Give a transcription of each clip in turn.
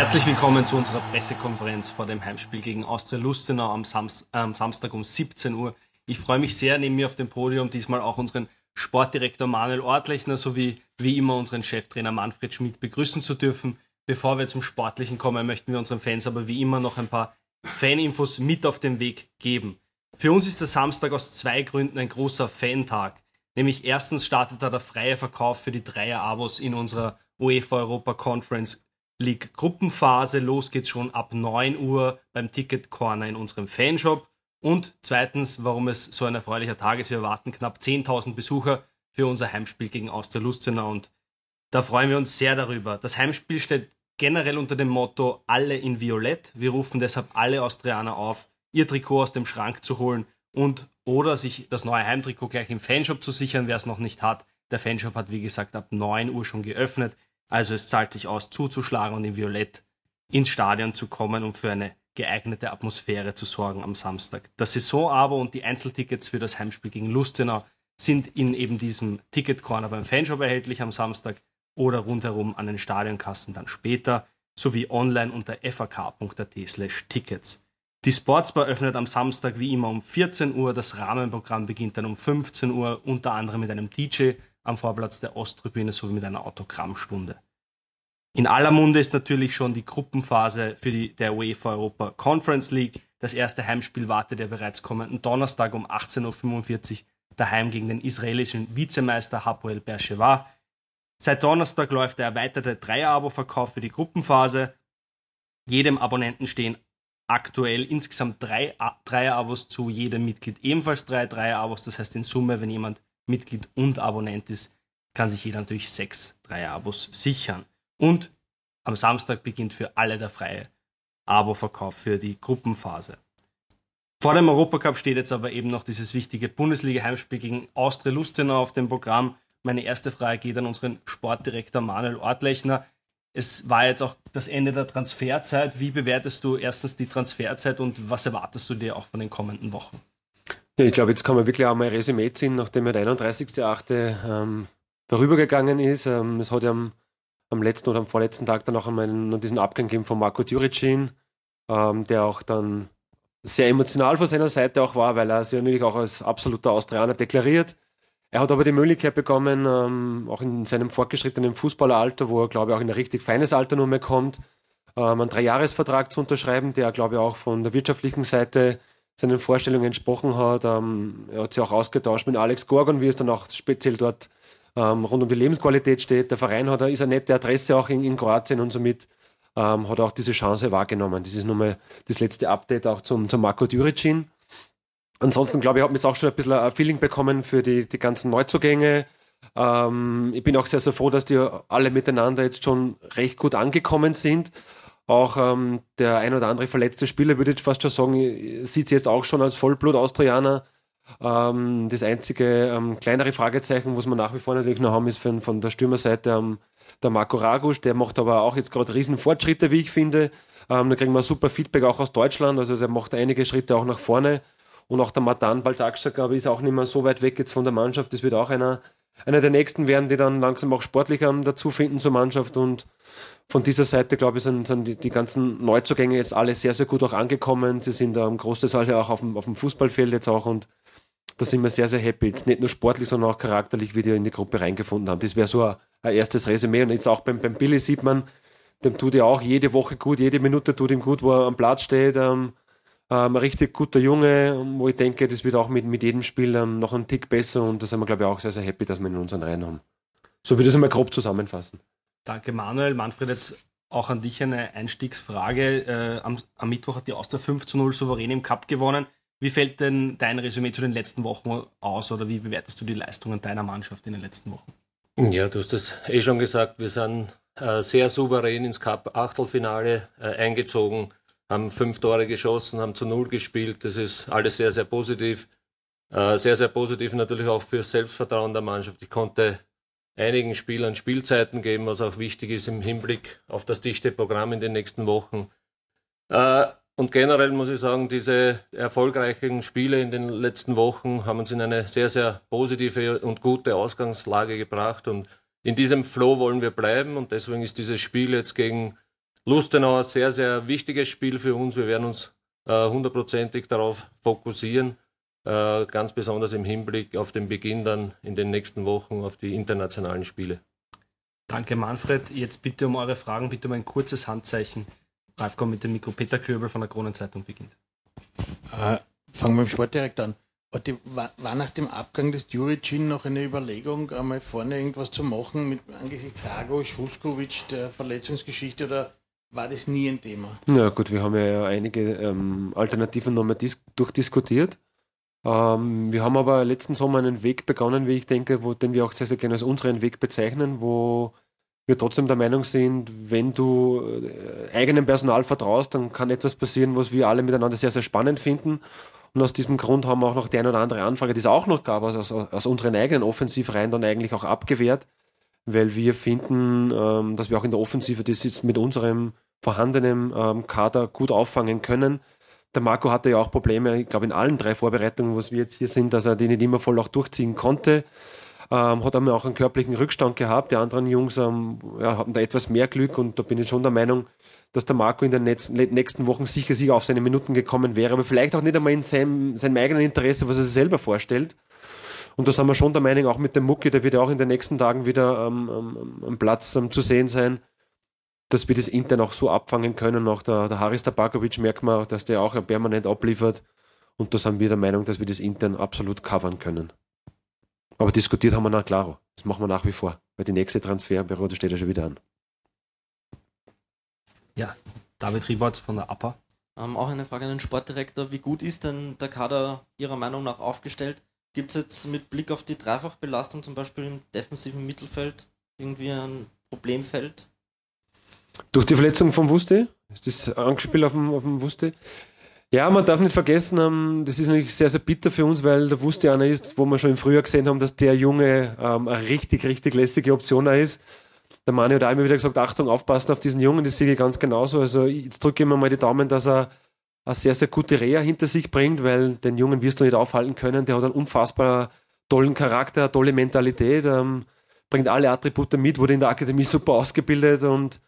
Herzlich willkommen zu unserer Pressekonferenz vor dem Heimspiel gegen Austria Lustenau am, Sams am Samstag um 17 Uhr. Ich freue mich sehr, neben mir auf dem Podium diesmal auch unseren Sportdirektor Manuel Ortlechner sowie wie immer unseren Cheftrainer Manfred Schmidt begrüßen zu dürfen. Bevor wir zum Sportlichen kommen, möchten wir unseren Fans aber wie immer noch ein paar Faninfos mit auf den Weg geben. Für uns ist der Samstag aus zwei Gründen ein großer Fantag. Nämlich erstens startet da der freie Verkauf für die Dreier-Abos in unserer UEFA Europa Conference League Gruppenphase. Los geht's schon ab 9 Uhr beim Ticket Corner in unserem Fanshop. Und zweitens, warum es so ein erfreulicher Tag ist, wir erwarten knapp 10.000 Besucher für unser Heimspiel gegen Austria Lustenau und da freuen wir uns sehr darüber. Das Heimspiel steht generell unter dem Motto Alle in Violett. Wir rufen deshalb alle Austrianer auf, ihr Trikot aus dem Schrank zu holen und oder sich das neue Heimtrikot gleich im Fanshop zu sichern, wer es noch nicht hat. Der Fanshop hat wie gesagt ab 9 Uhr schon geöffnet, also es zahlt sich aus zuzuschlagen und in Violett ins Stadion zu kommen, um für eine geeignete Atmosphäre zu sorgen am Samstag. Das Saisonabo und die Einzeltickets für das Heimspiel gegen Lustenau sind in eben diesem Ticket-Corner beim Fanshop erhältlich am Samstag oder rundherum an den Stadionkassen dann später, sowie online unter fak.at slash tickets. Die Sportsbar öffnet am Samstag wie immer um 14 Uhr, das Rahmenprogramm beginnt dann um 15 Uhr, unter anderem mit einem DJ am Vorplatz der Osttribüne sowie mit einer Autogrammstunde. In aller Munde ist natürlich schon die Gruppenphase für die, der UEFA Europa Conference League. Das erste Heimspiel wartet ja bereits kommenden Donnerstag um 18.45 Uhr daheim gegen den israelischen Vizemeister Hapoel Beersheva. Seit Donnerstag läuft der erweiterte Dreier-Abo-Verkauf für die Gruppenphase. Jedem Abonnenten stehen aktuell insgesamt drei Dreier-Abos zu, jedem Mitglied ebenfalls drei Dreier-Abos. Das heißt in Summe, wenn jemand Mitglied und Abonnent ist, kann sich jeder natürlich sechs Dreier-Abos sichern. Und am Samstag beginnt für alle der freie Abo-Verkauf für die Gruppenphase. Vor dem Europacup steht jetzt aber eben noch dieses wichtige Bundesliga-Heimspiel gegen Austria Lustenau auf dem Programm. Meine erste Frage geht an unseren Sportdirektor Manuel Ortlechner. Es war jetzt auch das Ende der Transferzeit. Wie bewertest du erstens die Transferzeit und was erwartest du dir auch von den kommenden Wochen? Ich glaube, jetzt kann man wirklich auch mal ein Resümee ziehen, nachdem ja der 31.8. Ähm, vorübergegangen ist. Ähm, es hat ja am am letzten oder am vorletzten Tag dann auch einmal noch diesen Abgang gegeben von Marco Djuricin, ähm, der auch dann sehr emotional von seiner Seite auch war, weil er sich natürlich auch als absoluter Austrianer deklariert. Er hat aber die Möglichkeit bekommen, ähm, auch in seinem fortgeschrittenen Fußballeralter, wo er, glaube ich, auch in ein richtig feines Alter nur mehr kommt, ähm, einen Dreijahresvertrag zu unterschreiben, der, glaube ich, auch von der wirtschaftlichen Seite seinen Vorstellungen entsprochen hat. Ähm, er hat sich auch ausgetauscht mit Alex Gorgon, wie es dann auch speziell dort ähm, rund um die Lebensqualität steht. Der Verein hat, ist eine nette Adresse auch in, in Kroatien und somit ähm, hat auch diese Chance wahrgenommen. Das ist nochmal das letzte Update auch zum, zum Marco Djuricin. Ansonsten glaube ich, habe jetzt auch schon ein bisschen ein Feeling bekommen für die, die ganzen Neuzugänge. Ähm, ich bin auch sehr, sehr froh, dass die alle miteinander jetzt schon recht gut angekommen sind. Auch ähm, der ein oder andere verletzte Spieler, würde ich fast schon sagen, sieht sie jetzt auch schon als Vollblut-Austrianer. Ähm, das einzige ähm, kleinere Fragezeichen, was wir nach wie vor natürlich noch haben, ist von, von der Stürmerseite ähm, der Marco Ragusch. Der macht aber auch jetzt gerade riesen Fortschritte, wie ich finde. Ähm, da kriegen wir super Feedback auch aus Deutschland. Also der macht einige Schritte auch nach vorne. Und auch der Matan Baltaksa, glaube ich, ist auch nicht mehr so weit weg jetzt von der Mannschaft. Das wird auch einer, einer der nächsten werden, die dann langsam auch sportlich ähm, dazu finden zur Mannschaft. Und von dieser Seite, glaube ich, sind, sind die, die, ganzen Neuzugänge jetzt alle sehr, sehr gut auch angekommen. Sie sind ähm, großteils auch auf dem, auf dem Fußballfeld jetzt auch und da sind wir sehr, sehr happy. Jetzt nicht nur sportlich, sondern auch charakterlich, wie die in die Gruppe reingefunden haben. Das wäre so ein, ein, erstes Resümee. Und jetzt auch beim, beim Billy sieht man, dem tut er auch jede Woche gut, jede Minute tut ihm gut, wo er am Platz steht. Ähm, ähm, ein richtig guter Junge, wo ich denke, das wird auch mit, mit jedem Spiel ähm, noch einen Tick besser und da sind wir, glaube ich, auch sehr, sehr happy, dass wir ihn in unseren Reihen haben. So würde ich es einmal grob zusammenfassen. Danke, Manuel. Manfred, jetzt auch an dich eine Einstiegsfrage. Äh, am, am, Mittwoch hat die Austria 5 zu 0 souverän im Cup gewonnen. Wie fällt denn dein Resümee zu den letzten Wochen aus oder wie bewertest du die Leistungen deiner Mannschaft in den letzten Wochen? Ja, du hast das eh schon gesagt. Wir sind äh, sehr souverän ins Cup-Achtelfinale äh, eingezogen, haben fünf Tore geschossen, haben zu Null gespielt. Das ist alles sehr, sehr positiv. Äh, sehr, sehr positiv natürlich auch für das Selbstvertrauen der Mannschaft. Ich konnte einigen Spielern Spielzeiten geben, was auch wichtig ist im Hinblick auf das dichte Programm in den nächsten Wochen. Äh, und generell muss ich sagen, diese erfolgreichen Spiele in den letzten Wochen haben uns in eine sehr, sehr positive und gute Ausgangslage gebracht. Und in diesem Flow wollen wir bleiben. Und deswegen ist dieses Spiel jetzt gegen Lustenau ein sehr, sehr wichtiges Spiel für uns. Wir werden uns äh, hundertprozentig darauf fokussieren, äh, ganz besonders im Hinblick auf den Beginn dann in den nächsten Wochen auf die internationalen Spiele. Danke, Manfred. Jetzt bitte um eure Fragen, bitte um ein kurzes Handzeichen. Ralf kommt mit dem Mikro. Peter Klöbel von der Kronenzeitung beginnt. Äh, fangen wir mit dem Sport direkt an. Die, war, war, nach dem Abgang des Juricin noch eine Überlegung, einmal vorne irgendwas zu machen mit angesichts Rago, Schuskovic, der Verletzungsgeschichte oder war das nie ein Thema? Na gut, wir haben ja einige ähm, Alternativen nochmal durchdiskutiert. Ähm, wir haben aber letzten Sommer einen Weg begonnen, wie ich denke, wo, den wir auch sehr, sehr gerne als unseren Weg bezeichnen, wo wir trotzdem der Meinung sind, wenn du äh, eigenem Personal vertraust, dann kann etwas passieren, was wir alle miteinander sehr, sehr spannend finden. Und aus diesem Grund haben wir auch noch die eine oder andere Anfrage, die es auch noch gab, aus, aus unseren eigenen Offensivreihen dann eigentlich auch abgewehrt, weil wir finden, ähm, dass wir auch in der Offensive das jetzt mit unserem vorhandenen ähm, Kader gut auffangen können. Der Marco hatte ja auch Probleme, ich glaube in allen drei Vorbereitungen, was wir jetzt hier sind, dass er die nicht immer voll auch durchziehen konnte. Ähm, hat einmal auch einen körperlichen Rückstand gehabt. Die anderen Jungs ähm, ja, hatten da etwas mehr Glück und da bin ich schon der Meinung, dass der Marco in den nächsten Wochen sicher, sicher auf seine Minuten gekommen wäre, aber vielleicht auch nicht einmal in seinem, seinem eigenen Interesse, was er sich selber vorstellt. Und da sind wir schon der Meinung, auch mit dem Mucki, der wird ja auch in den nächsten Tagen wieder ähm, am Platz ähm, zu sehen sein, dass wir das intern auch so abfangen können. Auch der, der Haris Tabakovic merkt man, dass der auch permanent abliefert. Und da sind wir der Meinung, dass wir das intern absolut covern können. Aber diskutiert haben wir nach Claro. Das machen wir nach wie vor, weil die nächste Transferperiode steht ja schon wieder an. Ja, David Rieberts von der APA. Ähm, auch eine Frage an den Sportdirektor. Wie gut ist denn der Kader Ihrer Meinung nach aufgestellt? Gibt es jetzt mit Blick auf die Dreifachbelastung zum Beispiel im defensiven Mittelfeld irgendwie ein Problemfeld? Durch die Verletzung von Wuste? Ist das angespielt auf dem, auf dem Wuste? Ja, man darf nicht vergessen, ähm, das ist natürlich sehr, sehr bitter für uns, weil der Wuste einer ist, wo wir schon im Frühjahr gesehen haben, dass der Junge ähm, eine richtig, richtig lässige Option ist. Der Mani hat auch immer wieder gesagt, Achtung, aufpassen auf diesen Jungen, das sehe ich ganz genauso. Also jetzt drücke ich mir mal die Daumen, dass er eine sehr, sehr gute Reha hinter sich bringt, weil den Jungen wirst du nicht aufhalten können. Der hat einen unfassbar tollen Charakter, tolle Mentalität, ähm, bringt alle Attribute mit, wurde in der Akademie super ausgebildet und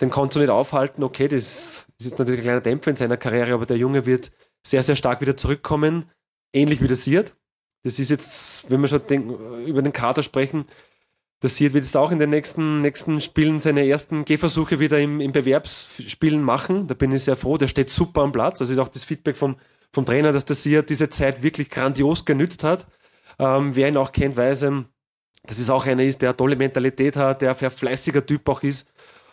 den kannst du nicht aufhalten. Okay, das ist jetzt natürlich ein kleiner Dämpfer in seiner Karriere, aber der Junge wird sehr, sehr stark wieder zurückkommen, ähnlich wie der Siert. Das ist jetzt, wenn wir schon den, über den Kader sprechen, der Siert wird jetzt auch in den nächsten, nächsten Spielen seine ersten Gehversuche wieder im, im Bewerbsspielen machen. Da bin ich sehr froh. Der steht super am Platz. Also ist auch das Feedback vom, vom Trainer, dass der Siert diese Zeit wirklich grandios genützt hat. Ähm, wer ihn auch kennt, weiß, ähm, dass es auch einer ist, der eine tolle Mentalität hat, der ein fleißiger Typ auch ist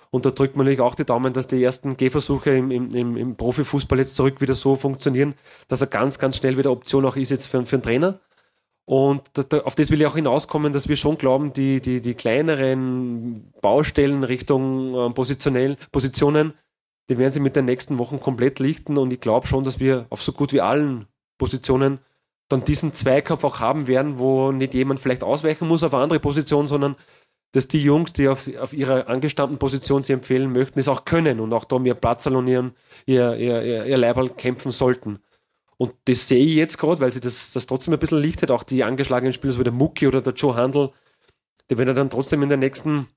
und da drückt man natürlich auch die Daumen, dass die ersten Gehversuche im, im, im Profifußball jetzt zurück wieder so funktionieren, dass er ganz, ganz schnell wieder Option auch ist jetzt für, für einen Trainer. Und da, auf das will ich auch hinauskommen, dass wir schon glauben, die, die, die kleineren Baustellen Richtung äh, positionell, Positionen, die werden sie mit den nächsten Wochen komplett lichten. Und ich glaube schon, dass wir auf so gut wie allen Positionen dann diesen Zweikampf auch haben werden, wo nicht jemand vielleicht ausweichen muss auf eine andere Position, sondern dass die Jungs, die auf, auf ihrer angestammten Position sie empfehlen möchten, es auch können und auch da mehr Platz und ihren, ihr, ihr, ihr, ihr Leiberl kämpfen sollten. Und das sehe ich jetzt gerade, weil sie das, das trotzdem ein bisschen lichtet, auch die angeschlagenen Spieler, so wie der Mucki oder der Joe Handel, die werden dann trotzdem in den nächsten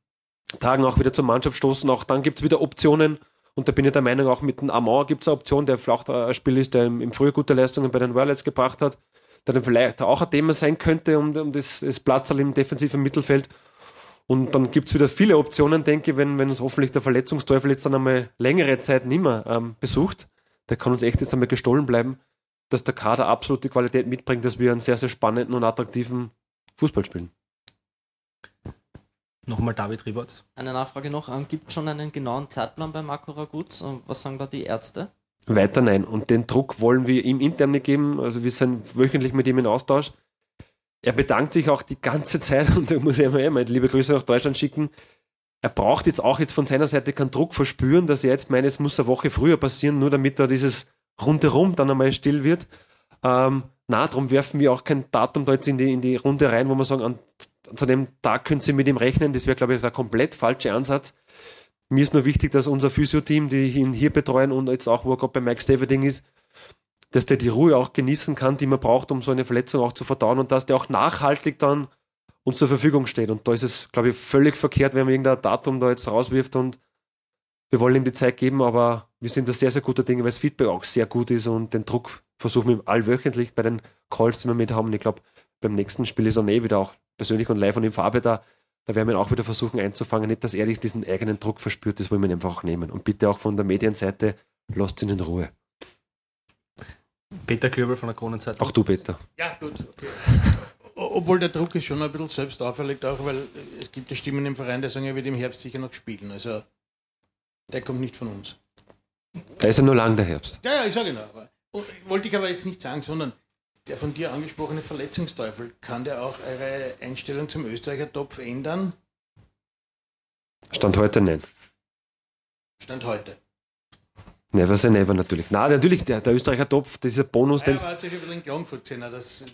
Tagen auch wieder zur Mannschaft stoßen. Auch dann gibt es wieder Optionen. Und da bin ich der Meinung, auch mit dem Amon gibt es eine Option, der vielleicht ein Spiel ist, der im, im Frühjahr gute Leistungen bei den Wildlights gebracht hat, der dann vielleicht auch ein Thema sein könnte um, um das, das Platz im defensiven Mittelfeld. Und dann gibt es wieder viele Optionen, denke ich, wenn, wenn uns hoffentlich der Verletzungsteufel jetzt dann einmal längere Zeit nicht mehr ähm, besucht. Der kann uns echt jetzt einmal gestohlen bleiben, dass der Kader absolut die Qualität mitbringt, dass wir einen sehr, sehr spannenden und attraktiven Fußball spielen. Nochmal David Rieberts. Eine Nachfrage noch. Ähm, gibt es schon einen genauen Zeitplan bei Marco Raguz? Was sagen da die Ärzte? Weiter nein. Und den Druck wollen wir ihm intern nicht geben. Also wir sind wöchentlich mit ihm in Austausch er bedankt sich auch die ganze Zeit und da muss ich einmal liebe Grüße nach Deutschland schicken. Er braucht jetzt auch jetzt von seiner Seite keinen Druck verspüren, dass er jetzt meint, es muss eine Woche früher passieren, nur damit da dieses rundherum dann einmal still wird. Ähm, na, darum werfen wir auch kein Datum da jetzt in die, in die Runde rein, wo wir sagen, an, zu dem Tag können Sie mit ihm rechnen. Das wäre, glaube ich, der komplett falsche Ansatz. Mir ist nur wichtig, dass unser Physio-Team, die ihn hier betreuen und jetzt auch, wo er gerade bei Mike Staverding ist, dass der die Ruhe auch genießen kann, die man braucht, um so eine Verletzung auch zu verdauen und dass der auch nachhaltig dann uns zur Verfügung steht. Und da ist es, glaube ich, völlig verkehrt, wenn man irgendein Datum da jetzt rauswirft und wir wollen ihm die Zeit geben, aber wir sind da sehr, sehr guter Dinge, weil das Feedback auch sehr gut ist und den Druck versuchen wir allwöchentlich bei den Calls, die wir mit haben. Und ich glaube, beim nächsten Spiel ist er eh wieder auch persönlich und live und in Farbe da. Da werden wir ihn auch wieder versuchen einzufangen. Nicht, dass er diesen eigenen Druck verspürt, das wollen wir ihn einfach auch nehmen. Und bitte auch von der Medienseite, lasst ihn in Ruhe. Peter Klöbel von der Kronenzeitung. Auch du, Peter. Ja, gut. Okay. Obwohl der Druck ist schon ein bisschen selbst auferlegt, auch weil es gibt ja Stimmen im Verein, die sagen, er wird im Herbst sicher noch spielen. Also der kommt nicht von uns. Da ist ja nur lang der Herbst. Ja, ja, ich sage genau. Aber, wollte ich aber jetzt nicht sagen, sondern der von dir angesprochene Verletzungsteufel, kann der auch eure Einstellung zum Österreicher Topf ändern? Stand heute nicht. Stand heute. Never say never natürlich. Na, natürlich, der, der Österreicher Topf, dieser Bonus, ja, aber hat sich bisschen in Klagenfurt gesehen, das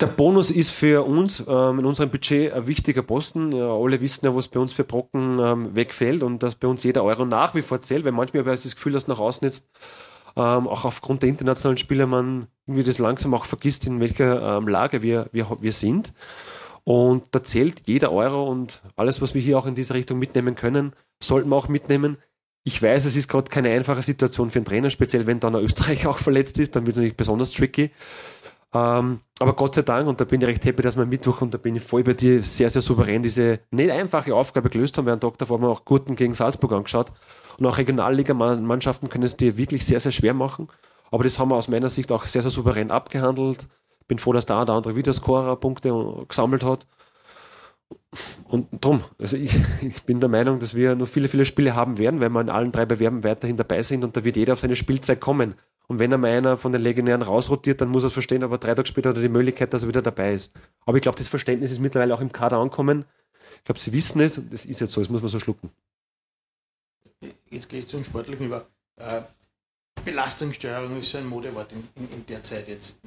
der Bonus ist für uns ähm, in unserem Budget ein wichtiger Posten. Ja, alle wissen ja, was bei uns für Brocken ähm, wegfällt und dass bei uns jeder Euro nach wie vor zählt, weil manchmal habe ich das Gefühl, dass nach außen jetzt ähm, auch aufgrund der internationalen Spiele man irgendwie das langsam auch vergisst, in welcher ähm, Lage wir, wir, wir sind. Und da zählt jeder Euro und alles, was wir hier auch in diese Richtung mitnehmen können, sollten wir auch mitnehmen. Ich weiß, es ist gerade keine einfache Situation für einen Trainer, speziell wenn dann ein Österreicher auch verletzt ist, dann wird es natürlich besonders tricky. Ähm, aber Gott sei Dank, und da bin ich recht happy, dass wir Mittwoch, und da bin ich voll bei dir, sehr, sehr souverän diese nicht einfache Aufgabe gelöst haben. Wir haben haben wir auch Gurten gegen Salzburg angeschaut. Und auch Regionalligamannschaften können es dir wirklich sehr, sehr schwer machen. Aber das haben wir aus meiner Sicht auch sehr, sehr souverän abgehandelt. Bin froh, dass da der andere Videoscorer Punkte gesammelt hat. Und drum, also ich, ich, bin der Meinung, dass wir noch viele, viele Spiele haben werden, weil wir in allen drei Bewerben weiterhin dabei sind und da wird jeder auf seine Spielzeit kommen. Und wenn er mal einer von den Legionären rausrotiert, dann muss er es verstehen, aber drei Tage später hat er die Möglichkeit, dass er wieder dabei ist. Aber ich glaube, das Verständnis ist mittlerweile auch im Kader ankommen. Ich glaube, sie wissen es und das ist jetzt so, das muss man so schlucken. Jetzt gehe ich zum Sportlichen über. Äh, Belastungssteuerung ist so ein Modewort in, in, in, der Zeit jetzt.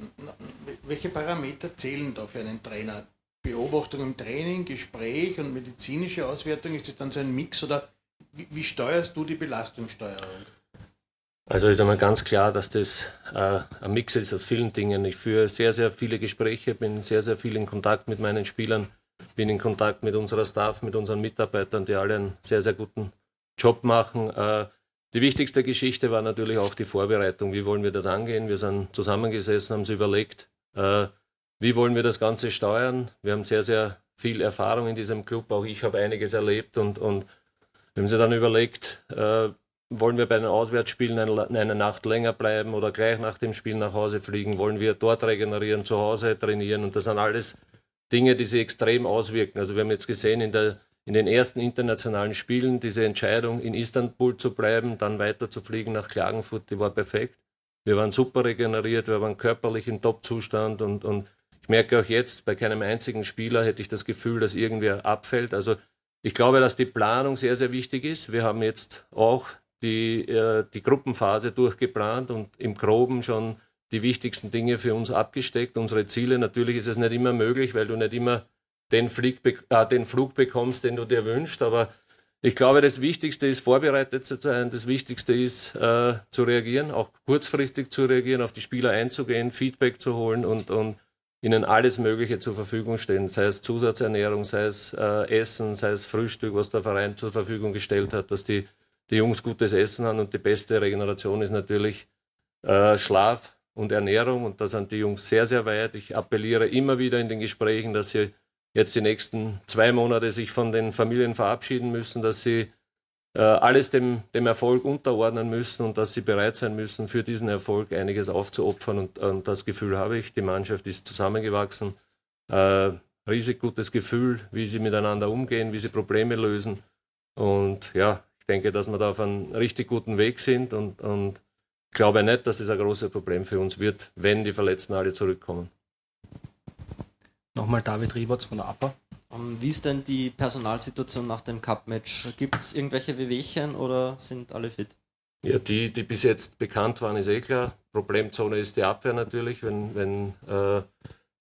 Welche Parameter zählen da für einen Trainer? Beobachtung im Training, Gespräch und medizinische Auswertung? Ist das dann so ein Mix oder wie, wie steuerst du die Belastungssteuerung? Also ist einmal ganz klar, dass das äh, ein Mix ist aus vielen Dingen. Ich führe sehr, sehr viele Gespräche, bin sehr, sehr viel in Kontakt mit meinen Spielern, bin in Kontakt mit unserer Staff, mit unseren Mitarbeitern, die alle einen sehr, sehr guten Job machen. Äh, die wichtigste Geschichte war natürlich auch die Vorbereitung. Wie wollen wir das angehen? Wir sind zusammengesessen, haben sie überlegt, äh, wie wollen wir das Ganze steuern. Wir haben sehr, sehr viel Erfahrung in diesem Club. Auch ich habe einiges erlebt und, und wir haben sie dann überlegt, äh, wollen wir bei den Auswärtsspielen eine, Nacht länger bleiben oder gleich nach dem Spiel nach Hause fliegen? Wollen wir dort regenerieren, zu Hause trainieren? Und das sind alles Dinge, die sich extrem auswirken. Also wir haben jetzt gesehen in, der, in den ersten internationalen Spielen diese Entscheidung, in Istanbul zu bleiben, dann weiter zu fliegen nach Klagenfurt, die war perfekt. Wir waren super regeneriert, wir waren körperlich im Top-Zustand und, und ich merke auch jetzt, bei keinem einzigen Spieler hätte ich das Gefühl, dass irgendwer abfällt. Also ich glaube, dass die Planung sehr, sehr wichtig ist. Wir haben jetzt auch die, äh, die Gruppenphase durchgeplant und im Groben schon die wichtigsten Dinge für uns abgesteckt, unsere Ziele. Natürlich ist es nicht immer möglich, weil du nicht immer den, Flieg, äh, den Flug bekommst, den du dir wünschst, aber ich glaube, das Wichtigste ist, vorbereitet zu sein. Das Wichtigste ist, äh, zu reagieren, auch kurzfristig zu reagieren, auf die Spieler einzugehen, Feedback zu holen und, und ihnen alles Mögliche zur Verfügung stellen, sei es Zusatzernährung, sei es äh, Essen, sei es Frühstück, was der Verein zur Verfügung gestellt hat, dass die die Jungs gutes Essen haben und die beste Regeneration ist natürlich äh, Schlaf und Ernährung und da sind die Jungs sehr, sehr weit. Ich appelliere immer wieder in den Gesprächen, dass sie jetzt die nächsten zwei Monate sich von den Familien verabschieden müssen, dass sie äh, alles dem, dem Erfolg unterordnen müssen und dass sie bereit sein müssen, für diesen Erfolg einiges aufzuopfern. Und, und das Gefühl habe ich. Die Mannschaft ist zusammengewachsen. Äh, riesig gutes Gefühl, wie sie miteinander umgehen, wie sie Probleme lösen. Und ja, ich denke, dass wir da auf einem richtig guten Weg sind und, und glaube nicht, dass es ein großes Problem für uns wird, wenn die Verletzten alle zurückkommen. Nochmal David Rieberts von der APA. Um, ähm, wie ist denn die Personalsituation nach dem Cup-Match? Gibt es irgendwelche Wehwehchen oder sind alle fit? Ja, die, die bis jetzt bekannt waren, ist eh klar. Problemzone ist die Abwehr natürlich, wenn, wenn äh,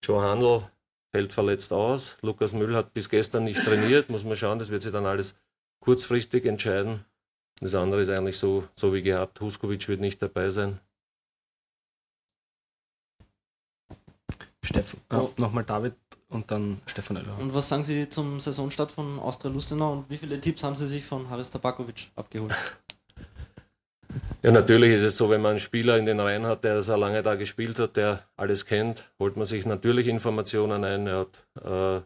Joe Handel fällt verletzt aus. Lukas Müll hat bis gestern nicht trainiert, muss man schauen, das wird sich dann alles kurzfristig entscheiden. Das andere ist eigentlich so, so wie gehabt. Huskovic wird nicht dabei sein. Steffen, äh, nochmal David und dann Stefan Oeller. Und was sagen Sie zum Saisonstart von Austria Lustenau und wie viele Tipps haben Sie sich von Haris Tabakovic abgeholt? Ja, natürlich ist es so, wenn man einen Spieler in den Reihen hat, der so lange da gespielt hat, der alles kennt, holt man sich natürlich Informationen ein. Er hat äh,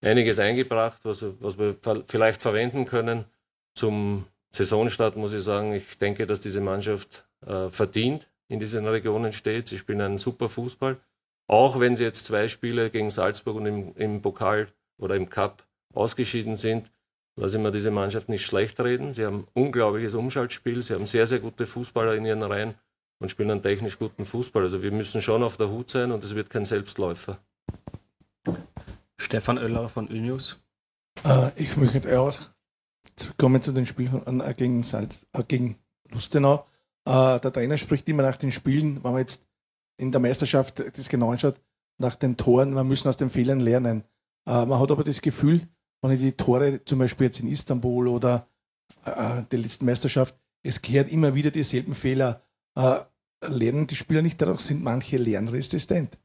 einiges eingebracht, was, was wir vielleicht verwenden können. Zum Saisonstart muss ich sagen, ich denke, dass diese Mannschaft äh, verdient in diesen Regionen steht. Sie spielen einen super Fußball. Auch wenn sie jetzt zwei Spiele gegen Salzburg und im, im Pokal oder im Cup ausgeschieden sind, lasse ich mir diese Mannschaft nicht schlecht reden. Sie haben unglaubliches Umschaltspiel, sie haben sehr, sehr gute Fußballer in ihren Reihen und spielen einen technisch guten Fußball. Also wir müssen schon auf der Hut sein und es wird kein Selbstläufer. Stefan Oeller von Ülnius. Äh, ich möchte auch zurückkommen zu den Spielen äh, gegen, äh, gegen Lustenau. Äh, der Trainer spricht immer nach den Spielen, wenn man jetzt in der Meisterschaft das genau anschaut, nach den Toren, man müssen aus den Fehlern lernen. Äh, man hat aber das Gefühl, wenn ich die Tore zum Beispiel jetzt in Istanbul oder äh, der letzten Meisterschaft, es kehrt immer wieder dieselben Fehler. Lernen die Spieler nicht dadurch, sind manche lernresistent?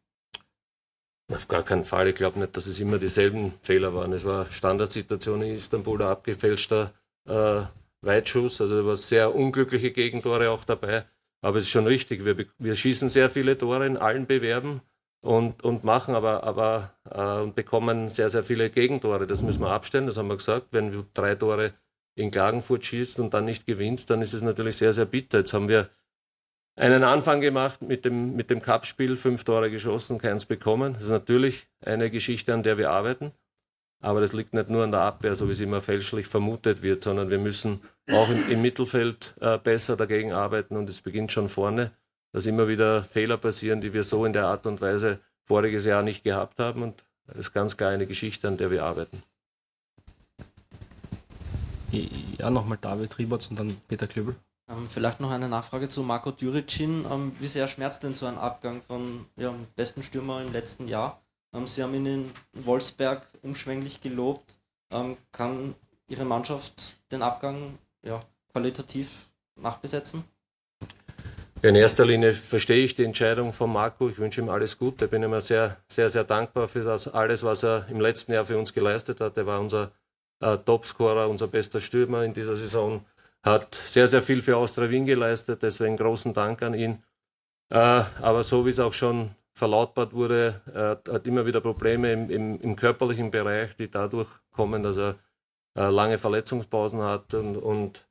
Auf gar keinen Fall. Ich glaube nicht, dass es immer dieselben Fehler waren. Es war Standardsituation in Istanbul, der abgefälschter äh, Weitschuss. Also da war sehr unglückliche Gegentore auch dabei. Aber es ist schon richtig. Wir, wir schießen sehr viele Tore in allen Bewerben und, und machen aber, aber äh, bekommen sehr, sehr viele Gegentore. Das müssen wir abstellen, das haben wir gesagt. Wenn du drei Tore in Klagenfurt schießt und dann nicht gewinnst, dann ist es natürlich sehr, sehr bitter. Jetzt haben wir einen Anfang gemacht mit dem, mit dem Cup-Spiel, fünf Tore geschossen, keins bekommen. Das ist natürlich eine Geschichte, an der wir arbeiten. Aber das liegt nicht nur an der Abwehr, so wie es immer fälschlich vermutet wird, sondern wir müssen auch im, im Mittelfeld äh, besser dagegen arbeiten und es beginnt schon vorne dass immer wieder Fehler passieren, die wir so in der Art und Weise voriges Jahr nicht gehabt haben. Und das ist ganz klar eine Geschichte, an der wir arbeiten. Ja, nochmal David Rieberts und dann Peter Klöbel. Ähm, vielleicht noch eine Nachfrage zu Marco Düricin. Ähm, wie sehr schmerzt denn so ein Abgang von ja, besten Stürmer im letzten Jahr? Ähm, Sie haben ihn in Wolfsberg umschwänglich gelobt. Ähm, kann Ihre Mannschaft den Abgang ja, qualitativ nachbesetzen? In erster Linie verstehe ich die Entscheidung von Marco. Ich wünsche ihm alles Gute. Ich bin ihm sehr, sehr, sehr dankbar für das alles, was er im letzten Jahr für uns geleistet hat. Er war unser äh, Topscorer, unser bester Stürmer in dieser Saison. Hat sehr, sehr viel für Austria Wien geleistet. Deswegen großen Dank an ihn. Äh, aber so wie es auch schon verlautbart wurde, er hat immer wieder Probleme im, im, im körperlichen Bereich, die dadurch kommen, dass er äh, lange Verletzungspausen hat und, und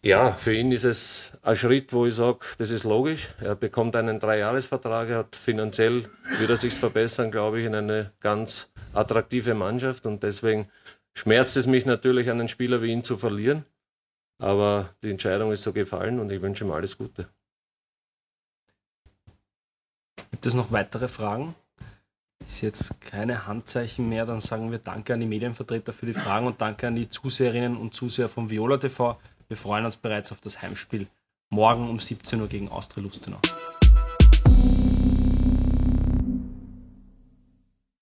ja, für ihn ist es ein Schritt, wo ich sage, das ist logisch. Er bekommt einen Dreijahresvertrag, er hat finanziell, wird er sich verbessern, glaube ich, in eine ganz attraktive Mannschaft und deswegen schmerzt es mich natürlich, einen Spieler wie ihn zu verlieren. Aber die Entscheidung ist so gefallen und ich wünsche ihm alles Gute. Gibt es noch weitere Fragen? Ist jetzt keine Handzeichen mehr, dann sagen wir Danke an die Medienvertreter für die Fragen und Danke an die Zuseherinnen und Zuseher von Viola TV. Wir freuen uns bereits auf das Heimspiel morgen um 17 Uhr gegen Austria Lustenau.